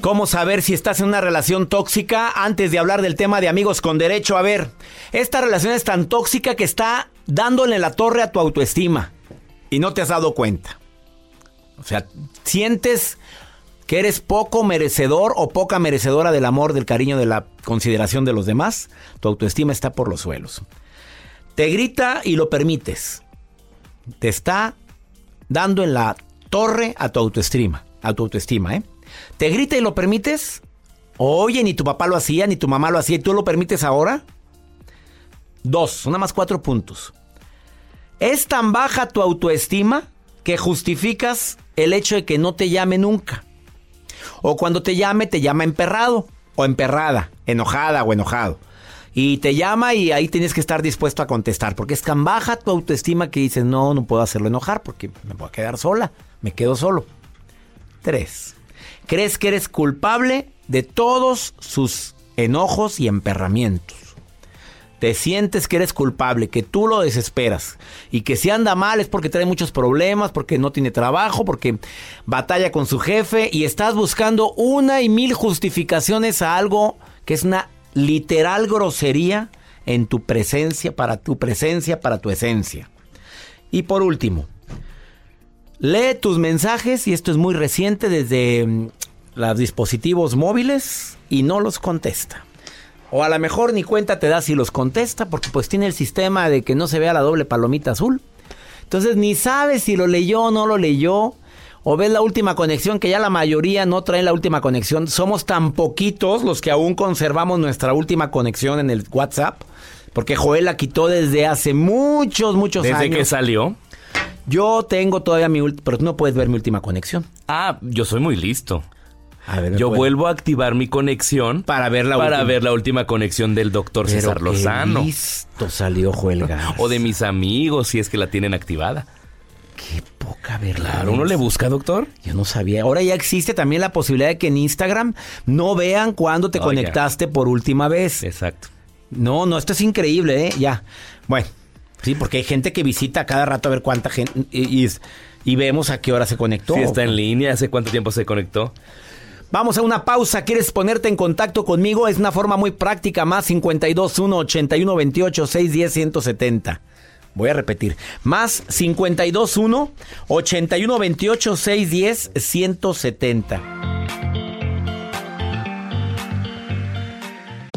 ¿Cómo saber si estás en una relación tóxica antes de hablar del tema de amigos con derecho? A ver, esta relación es tan tóxica que está dándole la torre a tu autoestima y no te has dado cuenta. O sea, sientes que eres poco merecedor o poca merecedora del amor, del cariño, de la consideración de los demás. Tu autoestima está por los suelos. Te grita y lo permites. Te está dando en la torre a tu autoestima, a tu autoestima, ¿eh? ¿Te grita y lo permites? Oye, ni tu papá lo hacía, ni tu mamá lo hacía, ¿y tú lo permites ahora? Dos, nada más cuatro puntos. ¿Es tan baja tu autoestima que justificas el hecho de que no te llame nunca? O cuando te llame, te llama emperrado o emperrada, enojada o enojado. Y te llama y ahí tienes que estar dispuesto a contestar, porque es tan baja tu autoestima que dices, no, no puedo hacerlo enojar porque me voy a quedar sola, me quedo solo. Tres. ¿Crees que eres culpable de todos sus enojos y emperramientos? Te sientes que eres culpable, que tú lo desesperas y que si anda mal es porque trae muchos problemas, porque no tiene trabajo, porque batalla con su jefe y estás buscando una y mil justificaciones a algo que es una literal grosería en tu presencia, para tu presencia, para tu esencia. Y por último, lee tus mensajes y esto es muy reciente desde mm, los dispositivos móviles y no los contesta. O a lo mejor ni cuenta te da si los contesta porque pues tiene el sistema de que no se vea la doble palomita azul. Entonces ni sabes si lo leyó o no lo leyó. O ves la última conexión que ya la mayoría no traen la última conexión. Somos tan poquitos los que aún conservamos nuestra última conexión en el WhatsApp. Porque Joel la quitó desde hace muchos, muchos años. ¿Desde que salió? Yo tengo todavía mi última, pero tú no puedes ver mi última conexión. Ah, yo soy muy listo. A ver, ¿me Yo vuelvo a activar mi conexión para ver la para última. ver la última conexión del doctor Pero César qué Lozano. listo salió Joel Garza. O de mis amigos, si es que la tienen activada. Qué poca verla. Claro, uno le busca, doctor. Yo no sabía. Ahora ya existe también la posibilidad de que en Instagram no vean cuándo te conectaste por última vez. Exacto. No, no, esto es increíble, ¿eh? Ya. Bueno, sí, porque hay gente que visita cada rato a ver cuánta gente. Y, y- y vemos a qué hora se conectó. Si está en línea, ¿hace cuánto tiempo se conectó? Vamos a una pausa. ¿Quieres ponerte en contacto conmigo? Es una forma muy práctica. Más 521 81 28 610 170. Voy a repetir. Más 521 81 28 610 170.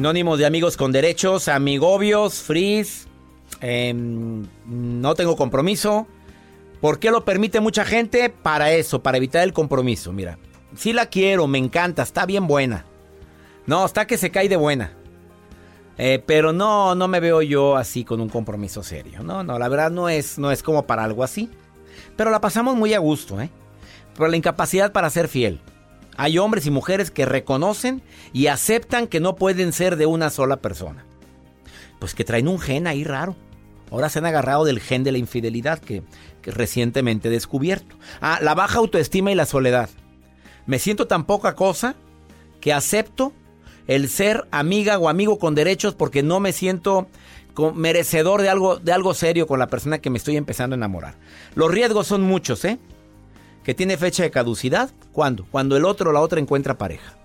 Sinónimo de amigos con derechos, amigobios, frizz, em, no tengo compromiso. ¿Por qué lo permite mucha gente? Para eso, para evitar el compromiso. Mira, si la quiero, me encanta, está bien buena. No, está que se cae de buena. Eh, pero no, no me veo yo así con un compromiso serio. No, no, la verdad no es, no es como para algo así. Pero la pasamos muy a gusto, ¿eh? Por la incapacidad para ser fiel. Hay hombres y mujeres que reconocen y aceptan que no pueden ser de una sola persona. Pues que traen un gen ahí raro. Ahora se han agarrado del gen de la infidelidad que, recientemente he descubierto. Ah, la baja autoestima y la soledad. Me siento tan poca cosa que acepto el ser amiga o amigo con derechos porque no me siento merecedor de algo, de algo serio con la persona que me estoy empezando a enamorar. Los riesgos son muchos, ¿eh? Que tiene fecha de caducidad. ¿Cuándo? Cuando el otro o la otra encuentra pareja.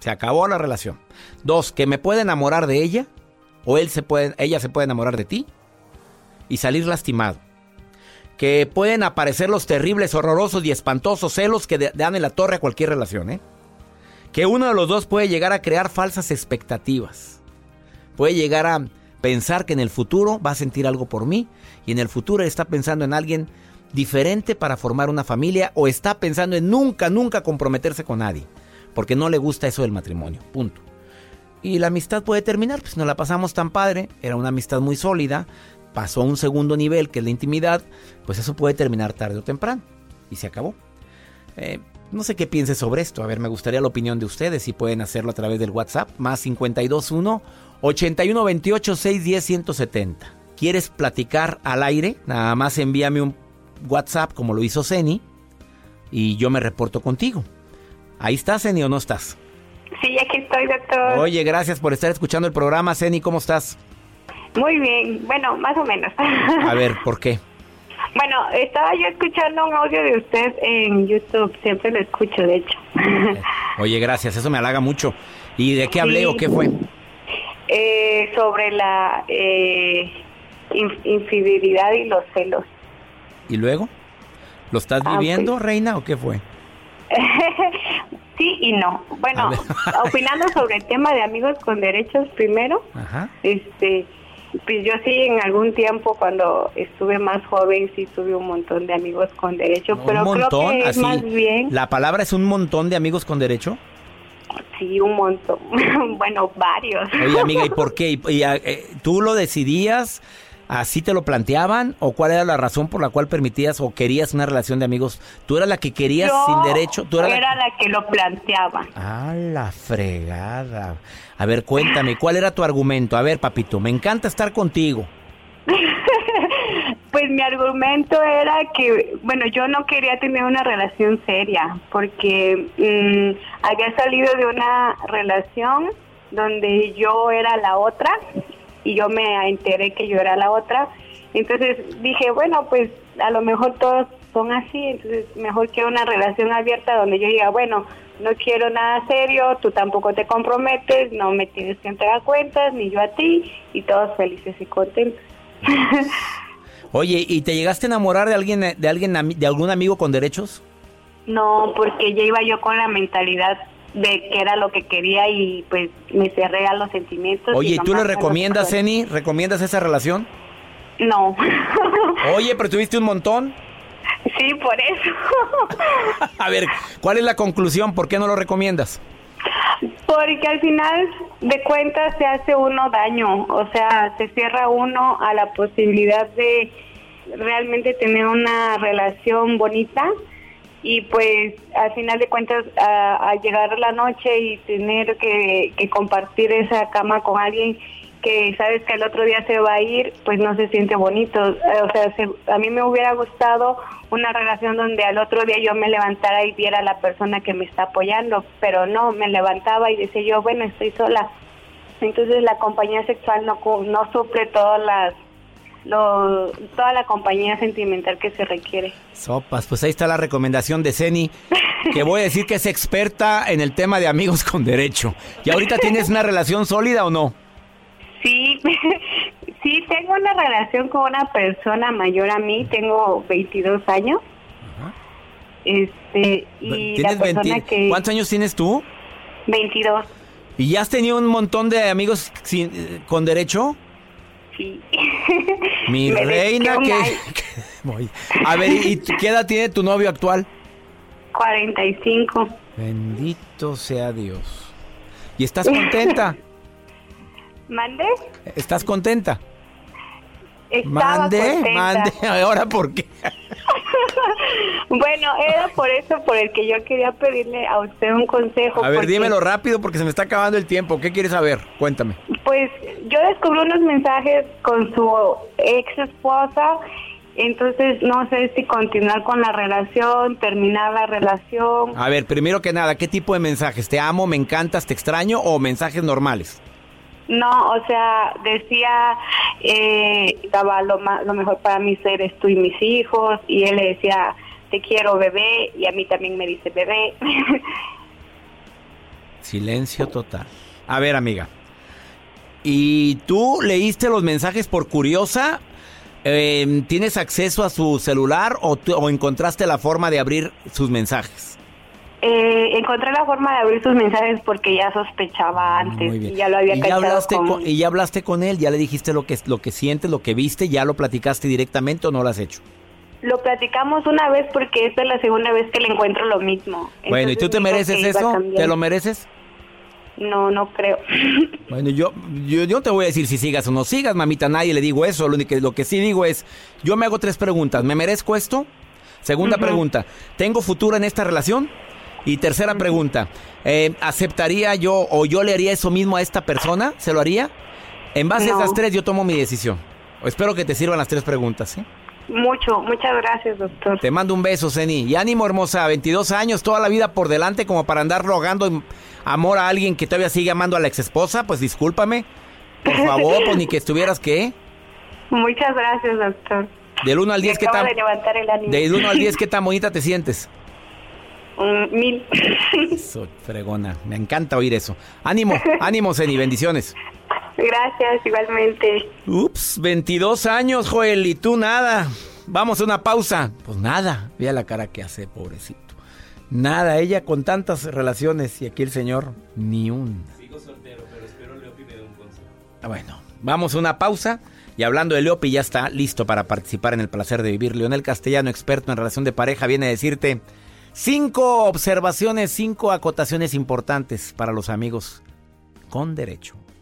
Se acabó la relación. Dos, que me puede enamorar de ella o él se puede, ella se puede enamorar de ti y salir lastimado. Que pueden aparecer los terribles, horrorosos y espantosos celos que dan en la torre a cualquier relación, ¿eh? que uno de los dos puede llegar a crear falsas expectativas. Puede llegar a pensar que en el futuro va a sentir algo por mí y en el futuro está pensando en alguien diferente para formar una familia o está pensando en nunca, nunca comprometerse con nadie, porque no le gusta eso del matrimonio, punto. Y la amistad puede terminar, pues no la pasamos tan padre, era una amistad muy sólida, pasó a un segundo nivel que es la intimidad, pues eso puede terminar tarde o temprano y se acabó. Eh, no sé qué piense sobre esto. A ver, me gustaría la opinión de ustedes. Si pueden hacerlo a través del WhatsApp. Más 521 8128 610 170. ¿Quieres platicar al aire? Nada más envíame un WhatsApp como lo hizo Ceni. Y yo me reporto contigo. ¿Ahí estás, Ceni, o no estás? Sí, aquí estoy, doctor. Oye, gracias por estar escuchando el programa. Ceni, ¿cómo estás? Muy bien. Bueno, más o menos. A ver, ¿por qué? Bueno, estaba yo escuchando un audio de usted en YouTube, siempre lo escucho, de hecho. Oye, gracias, eso me halaga mucho. ¿Y de qué hablé Sí. o qué fue? Eh, sobre la eh, in- infidelidad y los celos. ¿Y luego? ¿Lo estás Ah, viviendo, reina, o qué fue? sí y no. Bueno, opinando sobre el tema de amigos con derechos primero, Ajá. este pues yo sí en algún tiempo cuando estuve más joven sí tuve un montón de amigos con derechos, pero un montón, creo que es así. más bien ¿La palabra es un montón de amigos con derecho? sí un montón, bueno varios. Oye, amiga, ¿y por qué? ¿Y, y, eh, ¿Tú lo decidías? ¿Así te lo planteaban? ¿O cuál era la razón por la cual permitías o querías una relación de amigos? ¿Tú eras la que querías Yo sin derecho? ¿Tú eras era la que lo planteaba. Ah, la fregada. A ver, cuéntame, ¿cuál era tu argumento? A ver, papito, me encanta estar contigo. Pues mi argumento era que, bueno, yo no quería tener una relación seria porque mm, había salido de una relación donde yo era la otra y yo me enteré que yo era la otra. Entonces dije, bueno, pues a lo mejor todos son así, entonces mejor que una relación abierta donde yo diga, bueno, no quiero nada serio, tú tampoco te comprometes, no me tienes que entregar cuentas, ni yo a ti, y todos felices y contentos. Oye, ¿y te llegaste a enamorar de alguien, de alguien, de algún amigo con derechos? No, porque ya iba yo con la mentalidad de que era lo que quería y pues me cerré a los sentimientos. Oye, ¿y tú le recomiendas. Eni? ¿Recomiendas esa relación? No. Oye, pero tuviste un montón. sí, por eso. A ver, ¿cuál es la conclusión? ¿Por qué no lo recomiendas? Porque al final de cuentas se hace uno daño, o sea, se cierra uno a la posibilidad de realmente tener una relación bonita y pues al final de cuentas a, llegar la noche y tener que, que compartir esa cama con alguien que sabes que el otro día se va a ir, pues no se siente bonito. Eh, O sea, se- a mí me hubiera gustado una relación donde al otro día yo me levantara y viera a la persona que me está apoyando, pero no, me levantaba y decía yo, bueno, estoy sola. Entonces la compañía sexual no, no suple todas las, lo- toda la compañía sentimental que se requiere. Sopas, pues ahí está la recomendación de Ceni, que voy a decir que es experta en el tema de amigos con derecho. ¿Y ahorita tienes una relación sólida o no? Sí, sí, tengo una relación con una persona mayor a mí, tengo 22 años. Este, y la ¿Tienes persona 20 que... ¿Cuántos años tienes tú? 22, ¿Y ya has tenido un montón de amigos sin- eh, con derecho? Sí. Mi Me reina, que... A ver, ¿y qué edad tiene tu novio actual? 45. Bendito sea Dios. ¿Y estás contenta? ¿Mande? ¿Estás contenta? Estaba Mande, contenta. mande. Ahora, ¿por qué? Bueno, era por eso por el que yo quería pedirle a usted un consejo. A ver, porque, dímelo rápido porque se me está acabando el tiempo. ¿Qué quieres saber? Cuéntame. Pues yo descubrí unos mensajes con su ex esposa, entonces no sé si continuar con la relación, terminar la relación. A ver, primero que nada, ¿qué tipo de mensajes? ¿Te amo, me encantas, te extraño o mensajes normales? No, o sea, decía, eh, daba lo, ma- lo mejor para mí eres tú y mis hijos, y él le decía, te quiero bebé, y a mí también me dice bebé. Silencio total. A ver, amiga. ¿Y tú leíste los mensajes por curiosa? Eh, ¿Tienes acceso a su celular o, o encontraste la forma de abrir sus mensajes? Eh, encontré la forma de abrir sus mensajes porque ya sospechaba antes, Muy bien. y ya lo había ¿Y ya, hablaste con- con, y ya hablaste con él? ¿Ya le dijiste lo que, lo que sientes, lo que viste? ¿Ya lo platicaste directamente o no lo has hecho? Lo platicamos una vez porque esta es la segunda vez que le encuentro lo mismo. bueno, ¿y tú te mereces eso? ¿Te lo mereces? No, no creo. Bueno, yo, yo, yo no te voy a decir si sigas o no sigas, mamita, nadie le digo eso. Lo, único que- lo que sí digo es, yo me hago tres preguntas. ¿Me merezco esto? Segunda pregunta, ¿tengo futuro en esta relación? Y tercera pregunta, eh, ¿aceptaría yo o yo le haría eso mismo a esta persona? ¿Se lo haría? En base a esas tres yo tomo mi decisión. Espero que te sirvan las tres preguntas, ¿sí? Mucho, muchas gracias, doctor. Te mando un beso, Zeni. Y ánimo, hermosa. 22 años, toda la vida por delante como para andar rogando amor a alguien que todavía sigue amando a la exesposa. Pues discúlpame. Por favor, pues ni que estuvieras, ¿qué? Muchas gracias, doctor. Del 1 al Me 10, ¿qué tan... de levantar el ánimo. Del 1 al 10, ¿qué tan bonita te sientes? Mil. Eso, fregona. Me encanta oír eso. Ánimo, ánimo, Zeni. Bendiciones. Gracias, igualmente. Ups, 22 años, Joel, y tú nada. Vamos a una pausa. Pues nada. Vea la cara que hace, pobrecito. Nada, ella con tantas relaciones y aquí el señor, ni un. Sigo soltero, pero espero Leopi me dé un consejo. Ah, Bueno, vamos a una pausa. Y hablando de Leopi, ya está listo para participar en el placer de vivir. Leonel Castellano, experto en relación de pareja, viene a decirte cinco observaciones, cinco acotaciones importantes para los amigos con derecho.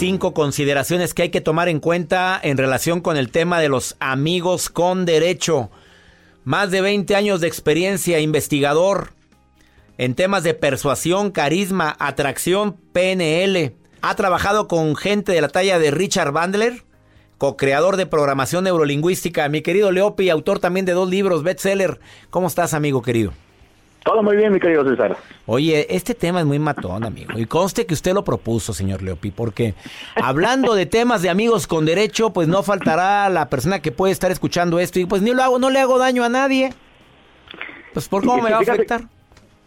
Cinco consideraciones que hay que tomar en cuenta en relación con el tema de los amigos con derecho. Más de 20 años de experiencia investigador en temas de persuasión, carisma, atracción, PNL. Ha trabajado con gente de la talla de Richard Bandler, co-creador de programación neurolingüística, mi querido Leopi, autor también de dos libros, bestseller. ¿Cómo estás, amigo querido? Todo muy bien, mi querido César. Oye, este tema es muy matón, amigo. Y conste que usted lo propuso, señor Leopi, porque hablando de temas de amigos con derecho, pues no faltará la persona que puede estar escuchando esto y pues ni lo hago, no le hago daño a nadie. Pues por cómo me va a afectar.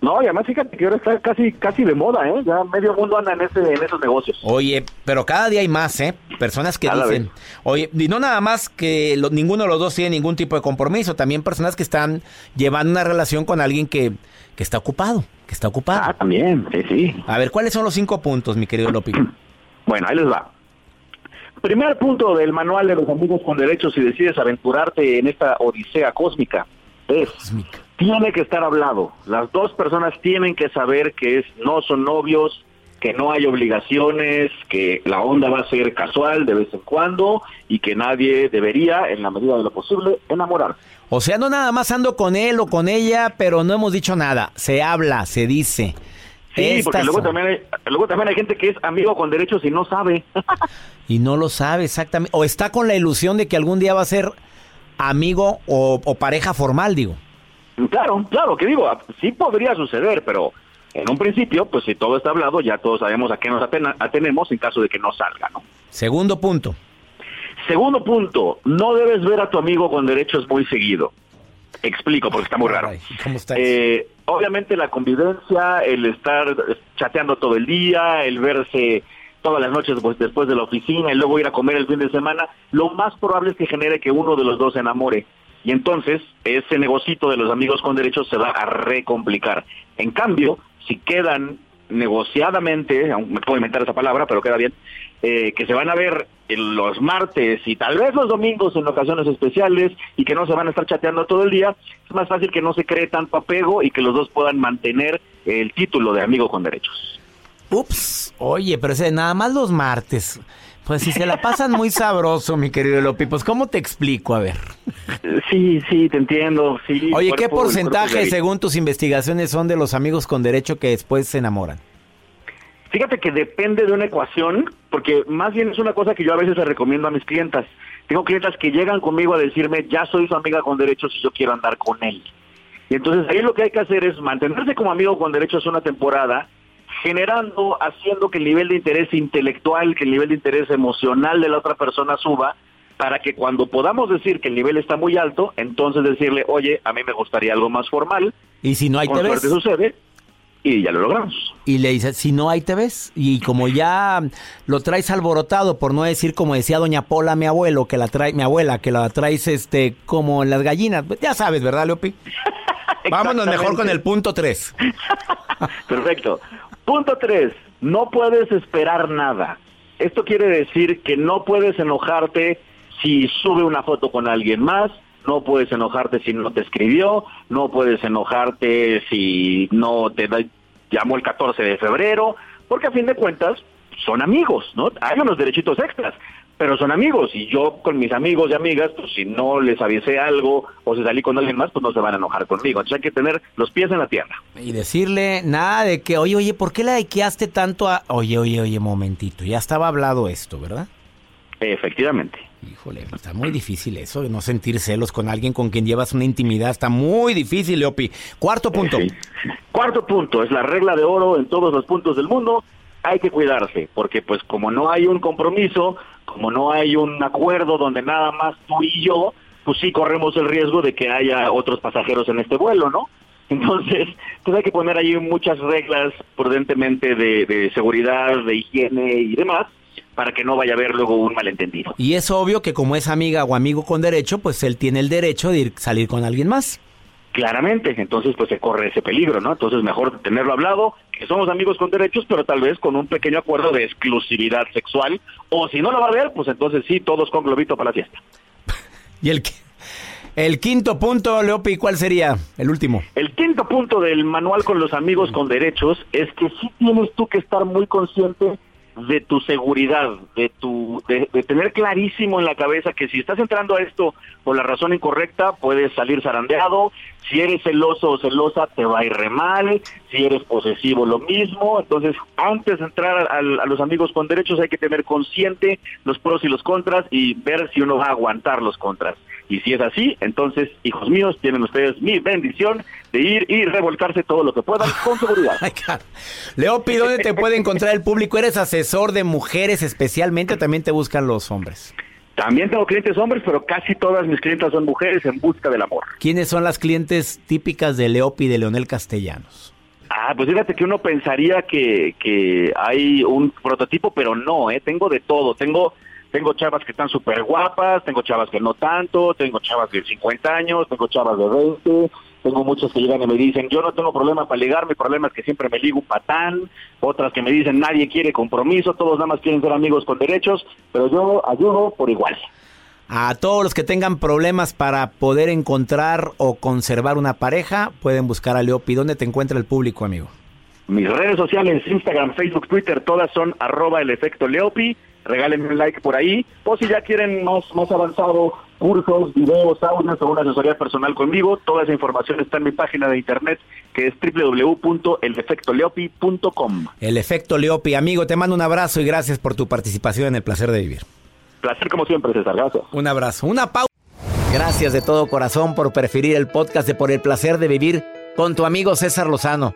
No, y además fíjate que ahora está casi casi de moda, ¿eh? Ya medio mundo anda en, ese, en esos negocios. Oye, pero cada día hay más, ¿eh? Personas que dicen, oye, y no nada más que ninguno de los dos tiene ningún tipo de compromiso, también personas que están llevando una relación con alguien que, que está ocupado, que está ocupado. Ah, también, sí, sí. A ver, ¿cuáles son los cinco puntos, mi querido Lopi? bueno, ahí les va. Primer punto del manual de los amigos con derechos si decides aventurarte en esta odisea cósmica es tiene que estar hablado. Las dos personas tienen que saber que es no son novios, que no hay obligaciones, que la onda va a ser casual de vez en cuando y que nadie debería, en la medida de lo posible, enamorarse. O sea, no nada más ando con él o con ella, pero no hemos dicho nada. Se habla, se dice. Sí, porque luego también, hay, luego también hay gente que es amigo con derechos y no sabe. y no lo sabe exactamente. O está con la ilusión de que algún día va a ser amigo o, o pareja formal, digo. Claro, claro, que digo, sí podría suceder, pero en un principio, pues si todo está hablado, ya todos sabemos a qué nos atenemos en caso de que no salga, ¿no? Segundo punto. Segundo punto, no debes ver a tu amigo con derechos muy seguido. Explico, porque está muy raro. ¿Cómo está eh, obviamente la convivencia, el estar chateando todo el día, el verse todas las noches pues, después de la oficina y luego ir a comer el fin de semana, lo más probable es que genere que uno de los dos se enamore. Y entonces ese negocito de los amigos con derechos se va a recomplicar. En cambio, si quedan negociadamente, me puedo inventar esa palabra, pero queda bien, eh, que se van a ver los martes y tal vez los domingos en ocasiones especiales y que no se van a estar chateando todo el día, es más fácil que no se cree tanto apego y que los dos puedan mantener el título de amigo con derechos. Ups, oye, pero ese, nada más los martes. Pues si se la pasan muy sabroso, mi querido Lopi, pues ¿cómo te explico? A ver. Sí, sí, te entiendo. Sí, Oye, ¿qué porcentaje, según tus investigaciones, son de los amigos con derecho que después se enamoran? Fíjate que depende de una ecuación, porque más bien es una cosa que yo a veces le recomiendo a mis clientas. Tengo clientas que llegan conmigo a decirme, ya soy su amiga con derechos y yo quiero andar con él. Y entonces ahí lo que hay que hacer es mantenerse como amigo con derechos una temporada generando, haciendo que el nivel de interés intelectual, que el nivel de interés emocional de la otra persona suba, para que cuando podamos decir que el nivel está muy alto, entonces decirle, oye, a mí me gustaría algo más formal. Y si no hay con te suerte sucede, y ya lo logramos. Y le dice, si no hay te ves, y como ya lo traes alborotado, por no decir como decía doña Pola, mi abuelo, que la trae, mi abuela, que la traes este como en las gallinas, ya sabes, ¿verdad, Leopi? Vámonos mejor con el punto 3. Perfecto. Punto tres, no puedes esperar nada. Esto quiere decir que no puedes enojarte si sube una foto con alguien más, no puedes enojarte si no te escribió, no puedes enojarte si no te llamó el 14 de febrero, porque a fin de cuentas son amigos, ¿no? Hay unos derechitos extras pero son amigos y yo con mis amigos y amigas, pues si no les avisé algo o si salí con alguien más, pues no se van a enojar conmigo. Entonces hay que tener los pies en la tierra. Y decirle nada de que, oye, oye, ¿por qué le dediqueaste tanto a... Oye, oye, oye, momentito, ya estaba hablado esto, ¿verdad? Efectivamente. Híjole, está muy difícil eso de no sentir celos con alguien con quien llevas una intimidad. Está muy difícil, Leopi. Cuarto punto. Cuarto punto, es la regla de oro en todos los puntos del mundo. Hay que cuidarse, porque pues como no hay un compromiso, como no hay un acuerdo donde nada más tú y yo, pues sí corremos el riesgo de que haya otros pasajeros en este vuelo, ¿no? Entonces, pues hay que poner ahí muchas reglas prudentemente de, de seguridad, de higiene y demás, para que no vaya a haber luego un malentendido. Y es obvio que como es amiga o amigo con derecho, pues él tiene el derecho de ir, salir con alguien más. Claramente, entonces pues se corre ese peligro, ¿no? Entonces mejor tenerlo hablado, que somos amigos con derechos, pero tal vez con un pequeño acuerdo de exclusividad sexual, o si no lo va a ver, pues entonces sí, todos con globito para la fiesta. y el, el quinto punto, Leopi, ¿cuál sería el último? El quinto punto del manual con los amigos con derechos es que sí tienes tú que estar muy consciente de tu seguridad, de tu de, tener clarísimo en la cabeza que si estás entrando a esto por la razón incorrecta, puedes salir zarandeado, si eres celoso o celosa te va a ir re mal, si eres posesivo lo mismo, entonces antes de entrar a, a los amigos con derechos hay que tener consciente los pros y los contras y ver si uno va a aguantar los contras. Y si es así, entonces, hijos míos, tienen ustedes mi bendición de ir y revolcarse todo lo que puedan con seguridad. Leopi, ¿dónde te puede encontrar el público? ¿Eres asesor de mujeres especialmente o también te buscan los hombres? También tengo clientes hombres, pero casi todas mis clientes son mujeres en busca del amor. ¿Quiénes son las clientes típicas de Leopi de Leonel Castellanos? Ah, pues fíjate que uno pensaría que, que hay un prototipo, pero no, ¿eh? Tengo de todo. Tengo tengo chavas que están súper guapas, tengo chavas que no tanto, tengo chavas de 50 años, tengo chavas de 20, tengo muchas que llegan y me dicen, yo no tengo problema para ligar, mi problema es que siempre me ligo un patán, otras que me dicen, nadie quiere compromiso, todos nada más quieren ser amigos con derechos, pero yo ayudo por igual. A todos los que tengan problemas para poder encontrar o conservar una pareja, pueden buscar a Leopi. ¿Dónde te encuentra el público, amigo? Mis redes sociales, Instagram, Facebook, Twitter, todas son arroba el efecto Leopi regálenme un like por ahí, o si ya quieren más, más avanzado, cursos, videos, audios o una asesoría personal conmigo, toda esa información está en mi página de internet que es www.elefectoleopi.com. El efecto Leopi, amigo, te mando un abrazo y gracias por tu participación en el placer de vivir. Placer como siempre, César, gracias. Un abrazo, una pausa. Gracias de todo corazón por preferir el podcast de Por el placer de vivir con tu amigo César Lozano.